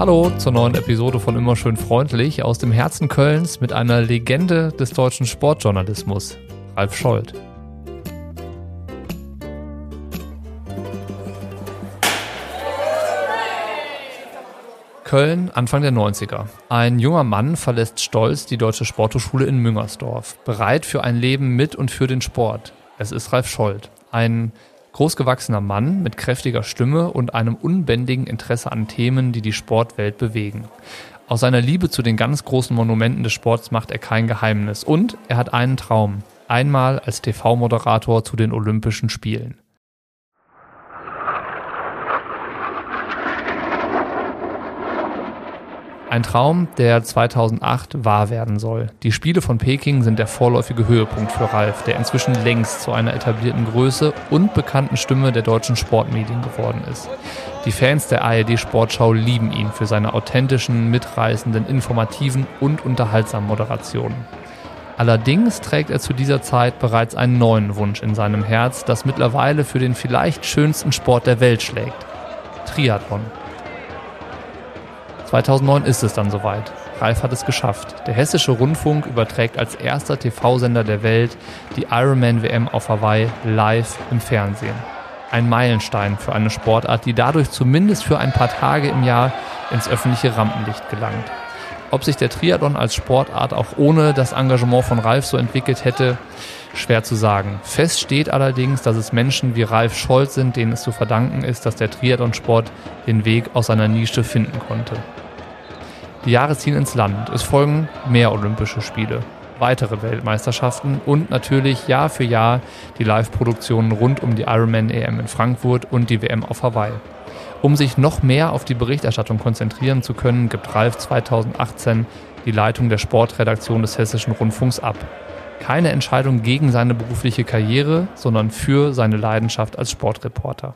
Hallo zur neuen Episode von Immer schön freundlich aus dem Herzen Kölns mit einer Legende des deutschen Sportjournalismus, Ralf Scholz. Köln, Anfang der 90er. Ein junger Mann verlässt stolz die Deutsche Sporthochschule in Müngersdorf, bereit für ein Leben mit und für den Sport. Es ist Ralf Scholz, ein Großgewachsener Mann mit kräftiger Stimme und einem unbändigen Interesse an Themen, die die Sportwelt bewegen. Aus seiner Liebe zu den ganz großen Monumenten des Sports macht er kein Geheimnis. Und er hat einen Traum. Einmal als TV-Moderator zu den Olympischen Spielen. Ein Traum, der 2008 wahr werden soll. Die Spiele von Peking sind der vorläufige Höhepunkt für Ralf, der inzwischen längst zu einer etablierten Größe und bekannten Stimme der deutschen Sportmedien geworden ist. Die Fans der ARD Sportschau lieben ihn für seine authentischen, mitreißenden, informativen und unterhaltsamen Moderationen. Allerdings trägt er zu dieser Zeit bereits einen neuen Wunsch in seinem Herz, das mittlerweile für den vielleicht schönsten Sport der Welt schlägt. Triathlon. 2009 ist es dann soweit. Ralf hat es geschafft. Der Hessische Rundfunk überträgt als erster TV-Sender der Welt die Ironman-WM auf Hawaii live im Fernsehen. Ein Meilenstein für eine Sportart, die dadurch zumindest für ein paar Tage im Jahr ins öffentliche Rampenlicht gelangt. Ob sich der Triathlon als Sportart auch ohne das Engagement von Ralf so entwickelt hätte, schwer zu sagen. Fest steht allerdings, dass es Menschen wie Ralf Scholz sind, denen es zu verdanken ist, dass der Triathlonsport den Weg aus seiner Nische finden konnte. Die Jahre ziehen ins Land. Es folgen mehr Olympische Spiele, weitere Weltmeisterschaften und natürlich Jahr für Jahr die Live-Produktionen rund um die Ironman EM in Frankfurt und die WM auf Hawaii. Um sich noch mehr auf die Berichterstattung konzentrieren zu können, gibt Ralf 2018 die Leitung der Sportredaktion des Hessischen Rundfunks ab. Keine Entscheidung gegen seine berufliche Karriere, sondern für seine Leidenschaft als Sportreporter.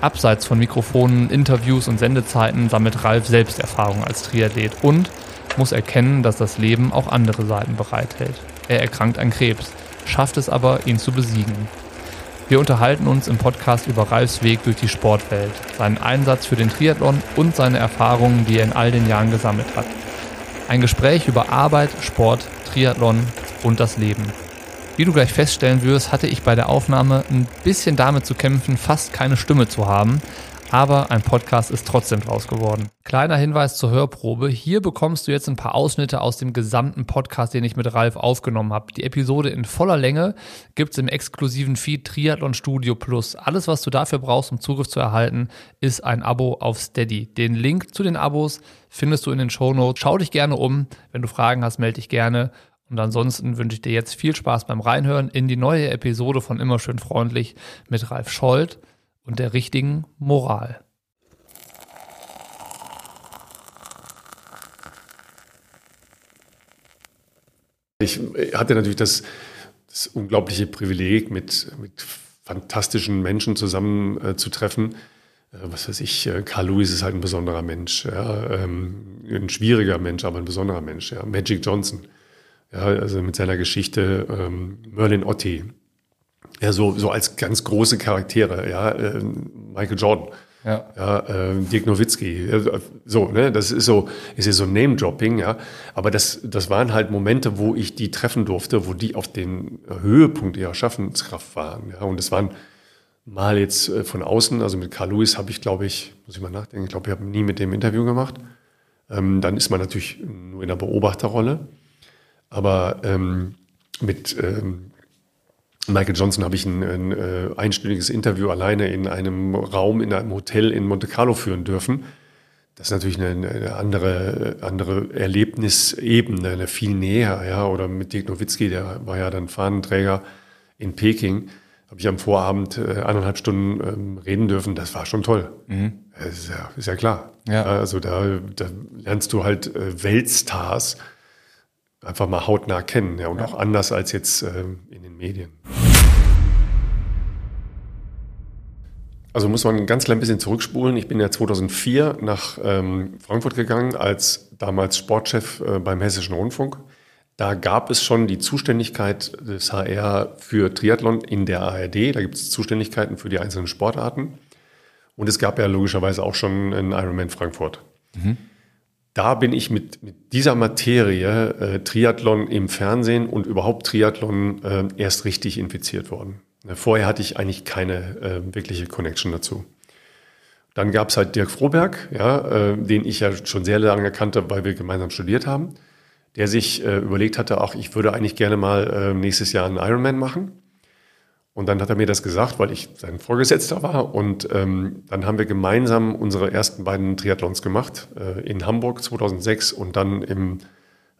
Abseits von Mikrofonen, Interviews und Sendezeiten sammelt Ralf selbst Erfahrung als Triathlet und muss erkennen, dass das Leben auch andere Seiten bereithält. Er erkrankt an Krebs, schafft es aber, ihn zu besiegen. Wir unterhalten uns im Podcast über Ralfs Weg durch die Sportwelt, seinen Einsatz für den Triathlon und seine Erfahrungen, die er in all den Jahren gesammelt hat. Ein Gespräch über Arbeit, Sport, Triathlon und das Leben. Wie du gleich feststellen wirst, hatte ich bei der Aufnahme ein bisschen damit zu kämpfen, fast keine Stimme zu haben. Aber ein Podcast ist trotzdem draus geworden. Kleiner Hinweis zur Hörprobe. Hier bekommst du jetzt ein paar Ausschnitte aus dem gesamten Podcast, den ich mit Ralf aufgenommen habe. Die Episode in voller Länge gibt's im exklusiven Feed Triathlon Studio Plus. Alles, was du dafür brauchst, um Zugriff zu erhalten, ist ein Abo auf Steady. Den Link zu den Abos findest du in den Show Notes. Schau dich gerne um. Wenn du Fragen hast, melde dich gerne. Und ansonsten wünsche ich dir jetzt viel Spaß beim Reinhören in die neue Episode von Immer schön freundlich mit Ralf Scholz und der richtigen Moral. Ich hatte natürlich das, das unglaubliche Privileg, mit, mit fantastischen Menschen zusammen äh. Äh, was weiß ich, äh, Carl Lewis ist halt ein besonderer Mensch, ja, ähm, ein schwieriger Mensch, aber ein besonderer Mensch. Ja. Magic Johnson, ja, also mit seiner Geschichte ähm, Merlin Otti, ja, so, so als ganz große Charaktere, ja, äh, Michael Jordan, ja, ja äh, Dirk Nowitzki, so, ne, das ist so, ist ja so Name-Dropping, ja, aber das, das waren halt Momente, wo ich die treffen durfte, wo die auf den Höhepunkt ihrer Schaffenskraft waren, ja, und es waren mal jetzt äh, von außen, also mit Carl Lewis habe ich, glaube ich, muss ich mal nachdenken, ich glaube, ich habe nie mit dem Interview gemacht, ähm, dann ist man natürlich nur in der Beobachterrolle, aber ähm, mit ähm, Michael Johnson habe ich ein, ein, äh, einstündiges Interview alleine in einem Raum in einem Hotel in Monte Carlo führen dürfen. Das ist natürlich eine, eine andere, andere Erlebnisebene, eine viel näher, ja. Oder mit Dirk Nowitzki, der war ja dann Fahnenträger in Peking, habe ich am Vorabend äh, eineinhalb Stunden ähm, reden dürfen. Das war schon toll. Mhm. Ist, ja, ist ja klar. Ja. Also da, da lernst du halt äh, Weltstars einfach mal hautnah kennen, ja, und ja. auch anders als jetzt ähm, in den Medien. Also muss man ein ganz klein bisschen zurückspulen. Ich bin ja 2004 nach ähm, Frankfurt gegangen als damals Sportchef äh, beim Hessischen Rundfunk. Da gab es schon die Zuständigkeit des HR für Triathlon in der ARD. Da gibt es Zuständigkeiten für die einzelnen Sportarten. Und es gab ja logischerweise auch schon einen Ironman Frankfurt. Mhm. Da bin ich mit, mit dieser Materie äh, Triathlon im Fernsehen und überhaupt Triathlon äh, erst richtig infiziert worden. Vorher hatte ich eigentlich keine äh, wirkliche Connection dazu. Dann gab es halt Dirk Froberg, ja, äh, den ich ja schon sehr lange kannte, weil wir gemeinsam studiert haben, der sich äh, überlegt hatte, ach, ich würde eigentlich gerne mal äh, nächstes Jahr einen Ironman machen. Und dann hat er mir das gesagt, weil ich sein Vorgesetzter war. Und ähm, dann haben wir gemeinsam unsere ersten beiden Triathlons gemacht, äh, in Hamburg 2006 und dann im,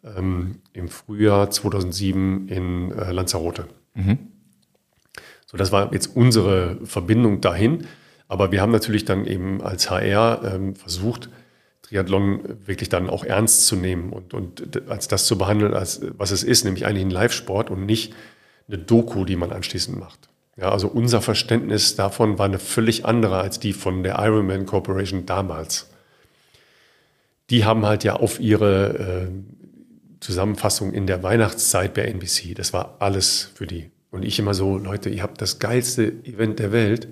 ähm, im Frühjahr 2007 in äh, Lanzarote. Mhm. So, das war jetzt unsere Verbindung dahin. Aber wir haben natürlich dann eben als HR ähm, versucht, Triathlon wirklich dann auch ernst zu nehmen und, und als das zu behandeln, als was es ist, nämlich eigentlich ein Live-Sport und nicht eine Doku, die man anschließend macht. Ja, also unser Verständnis davon war eine völlig andere als die von der Ironman Corporation damals. Die haben halt ja auf ihre äh, Zusammenfassung in der Weihnachtszeit bei NBC, das war alles für die. Und ich immer so, Leute, ihr habt das geilste Event der Welt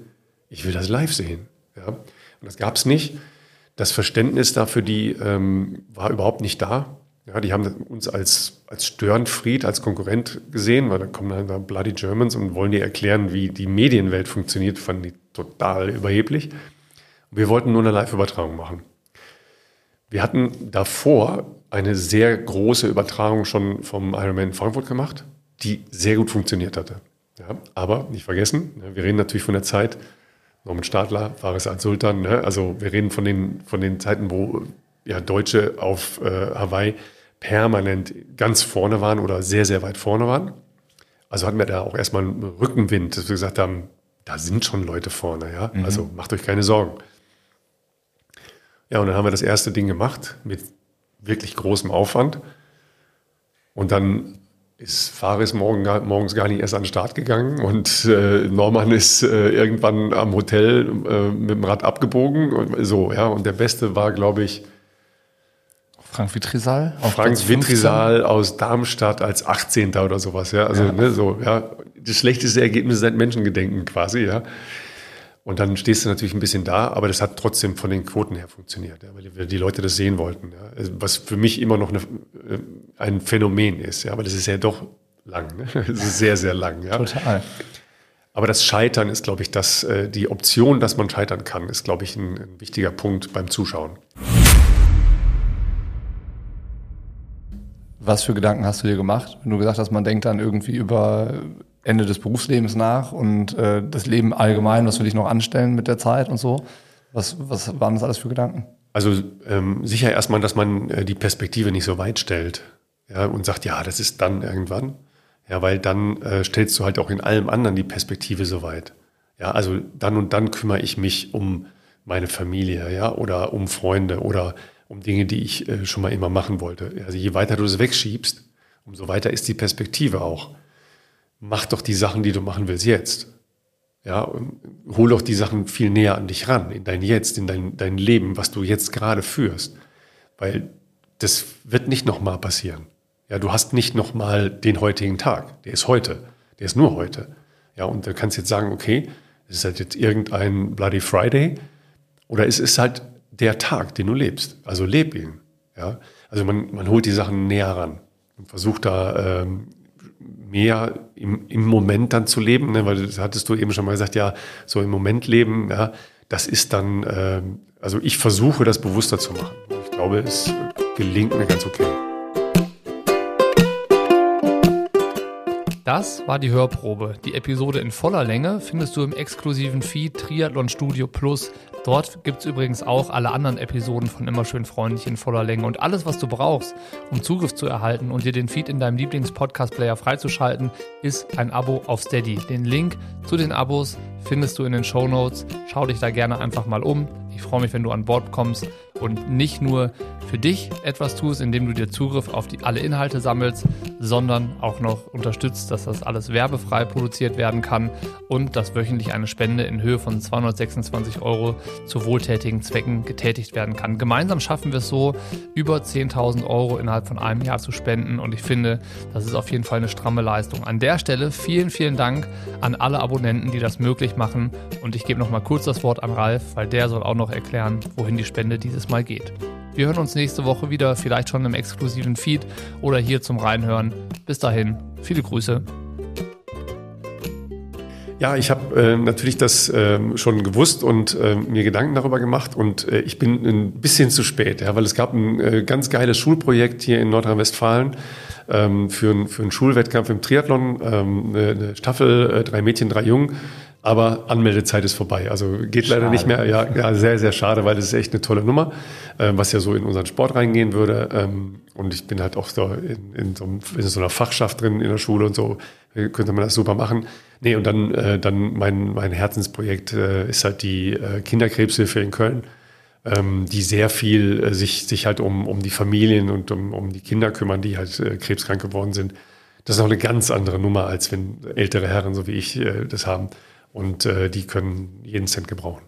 ich will das live sehen. Ja? Und das gab es nicht. Das Verständnis dafür, die ähm, war überhaupt nicht da. Ja, die haben uns als, als Störenfried, als Konkurrent gesehen, weil da kommen dann da Bloody Germans und wollen dir erklären, wie die Medienwelt funktioniert, fanden die total überheblich. Wir wollten nur eine Live-Übertragung machen. Wir hatten davor eine sehr große Übertragung schon vom Ironman Frankfurt gemacht, die sehr gut funktioniert hatte. Ja, aber nicht vergessen, wir reden natürlich von der Zeit, Norman Stadler, Faris Al-Sultan. Ne? Also wir reden von den, von den Zeiten, wo ja, Deutsche auf äh, Hawaii permanent ganz vorne waren oder sehr, sehr weit vorne waren. Also hatten wir da auch erstmal einen Rückenwind, dass wir gesagt haben, da sind schon Leute vorne, ja. Mhm. Also macht euch keine Sorgen. Ja, und dann haben wir das erste Ding gemacht mit wirklich großem Aufwand. Und dann ist Faris morgen, morgens gar nicht erst an den Start gegangen und äh, Norman ist äh, irgendwann am Hotel äh, mit dem Rad abgebogen und so, ja. Und der Beste war, glaube ich, Frank Vitrisal. Frank Vitrisal aus Darmstadt als 18. oder sowas, ja. Also, ja. Ne, so, ja. Das schlechteste Ergebnis seit Menschengedenken quasi, ja. Und dann stehst du natürlich ein bisschen da, aber das hat trotzdem von den Quoten her funktioniert, ja, weil die Leute das sehen wollten. Ja. Also, was für mich immer noch eine, äh, ein Phänomen ist, ja, aber das ist ja doch lang, ne? Das ist sehr, sehr lang. Ja. Total. Aber das Scheitern ist, glaube ich, das, äh, die Option, dass man scheitern kann, ist, glaube ich, ein, ein wichtiger Punkt beim Zuschauen. Was für Gedanken hast du dir gemacht, wenn du gesagt hast, man denkt dann irgendwie über Ende des Berufslebens nach und äh, das Leben allgemein, was will ich noch anstellen mit der Zeit und so. Was, was waren das alles für Gedanken? Also ähm, sicher erstmal, dass man äh, die Perspektive nicht so weit stellt ja, und sagt, ja, das ist dann irgendwann. Ja, weil dann äh, stellst du halt auch in allem anderen die Perspektive so weit. Ja, also dann und dann kümmere ich mich um meine Familie, ja, oder um Freunde oder um Dinge, die ich äh, schon mal immer machen wollte. Also je weiter du es wegschiebst, umso weiter ist die Perspektive auch mach doch die Sachen, die du machen willst, jetzt. Ja, hol doch die Sachen viel näher an dich ran, in dein Jetzt, in dein, dein Leben, was du jetzt gerade führst. Weil das wird nicht nochmal passieren. Ja, du hast nicht nochmal den heutigen Tag. Der ist heute. Der ist nur heute. Ja, und du kannst jetzt sagen, okay, es ist halt jetzt irgendein Bloody Friday oder es ist halt der Tag, den du lebst. Also leb ihn. Ja, also man, man holt die Sachen näher ran und versucht da ähm, mehr im, im Moment dann zu leben, ne? weil das hattest du eben schon mal gesagt, ja, so im Moment leben, ja, das ist dann, äh, also ich versuche das bewusster zu machen. Ich glaube, es gelingt mir ganz okay. Das war die Hörprobe. Die Episode in voller Länge findest du im exklusiven Feed Triathlon Studio Plus. Dort gibt es übrigens auch alle anderen Episoden von Immer schön freundlich in voller Länge. Und alles, was du brauchst, um Zugriff zu erhalten und dir den Feed in deinem Lieblings-Podcast-Player freizuschalten, ist ein Abo auf Steady. Den Link zu den Abos findest du in den Show Notes. Schau dich da gerne einfach mal um. Ich freue mich, wenn du an Bord kommst und nicht nur für dich etwas tust, indem du dir Zugriff auf die, alle Inhalte sammelst, sondern auch noch unterstützt, dass das alles werbefrei produziert werden kann und dass wöchentlich eine Spende in Höhe von 226 Euro zu wohltätigen Zwecken getätigt werden kann. Gemeinsam schaffen wir es so, über 10.000 Euro innerhalb von einem Jahr zu spenden und ich finde, das ist auf jeden Fall eine stramme Leistung. An der Stelle vielen, vielen Dank an alle Abonnenten, die das möglich machen. Und ich gebe noch mal kurz das Wort an Ralf, weil der soll auch noch erklären, wohin die Spende dieses Mal geht. Wir hören uns nächste Woche wieder, vielleicht schon im exklusiven Feed oder hier zum Reinhören. Bis dahin, viele Grüße. Ja, ich habe äh, natürlich das äh, schon gewusst und äh, mir Gedanken darüber gemacht und äh, ich bin ein bisschen zu spät, ja, weil es gab ein äh, ganz geiles Schulprojekt hier in Nordrhein-Westfalen ähm, für, für einen Schulwettkampf im Triathlon, ähm, eine, eine Staffel, äh, drei Mädchen, drei Jungen. Aber Anmeldezeit ist vorbei. Also geht schade. leider nicht mehr. Ja, ja, sehr, sehr schade, weil das ist echt eine tolle Nummer, äh, was ja so in unseren Sport reingehen würde. Ähm, und ich bin halt auch so in, in, so, in so einer Fachschaft drin in der Schule und so. Könnte man das super machen. Nee, und dann, äh, dann mein, mein Herzensprojekt äh, ist halt die äh, Kinderkrebshilfe in Köln, ähm, die sehr viel äh, sich, sich halt um, um die Familien und um, um die Kinder kümmern, die halt äh, krebskrank geworden sind. Das ist auch eine ganz andere Nummer, als wenn ältere Herren, so wie ich, äh, das haben. Und äh, die können jeden Cent gebrauchen.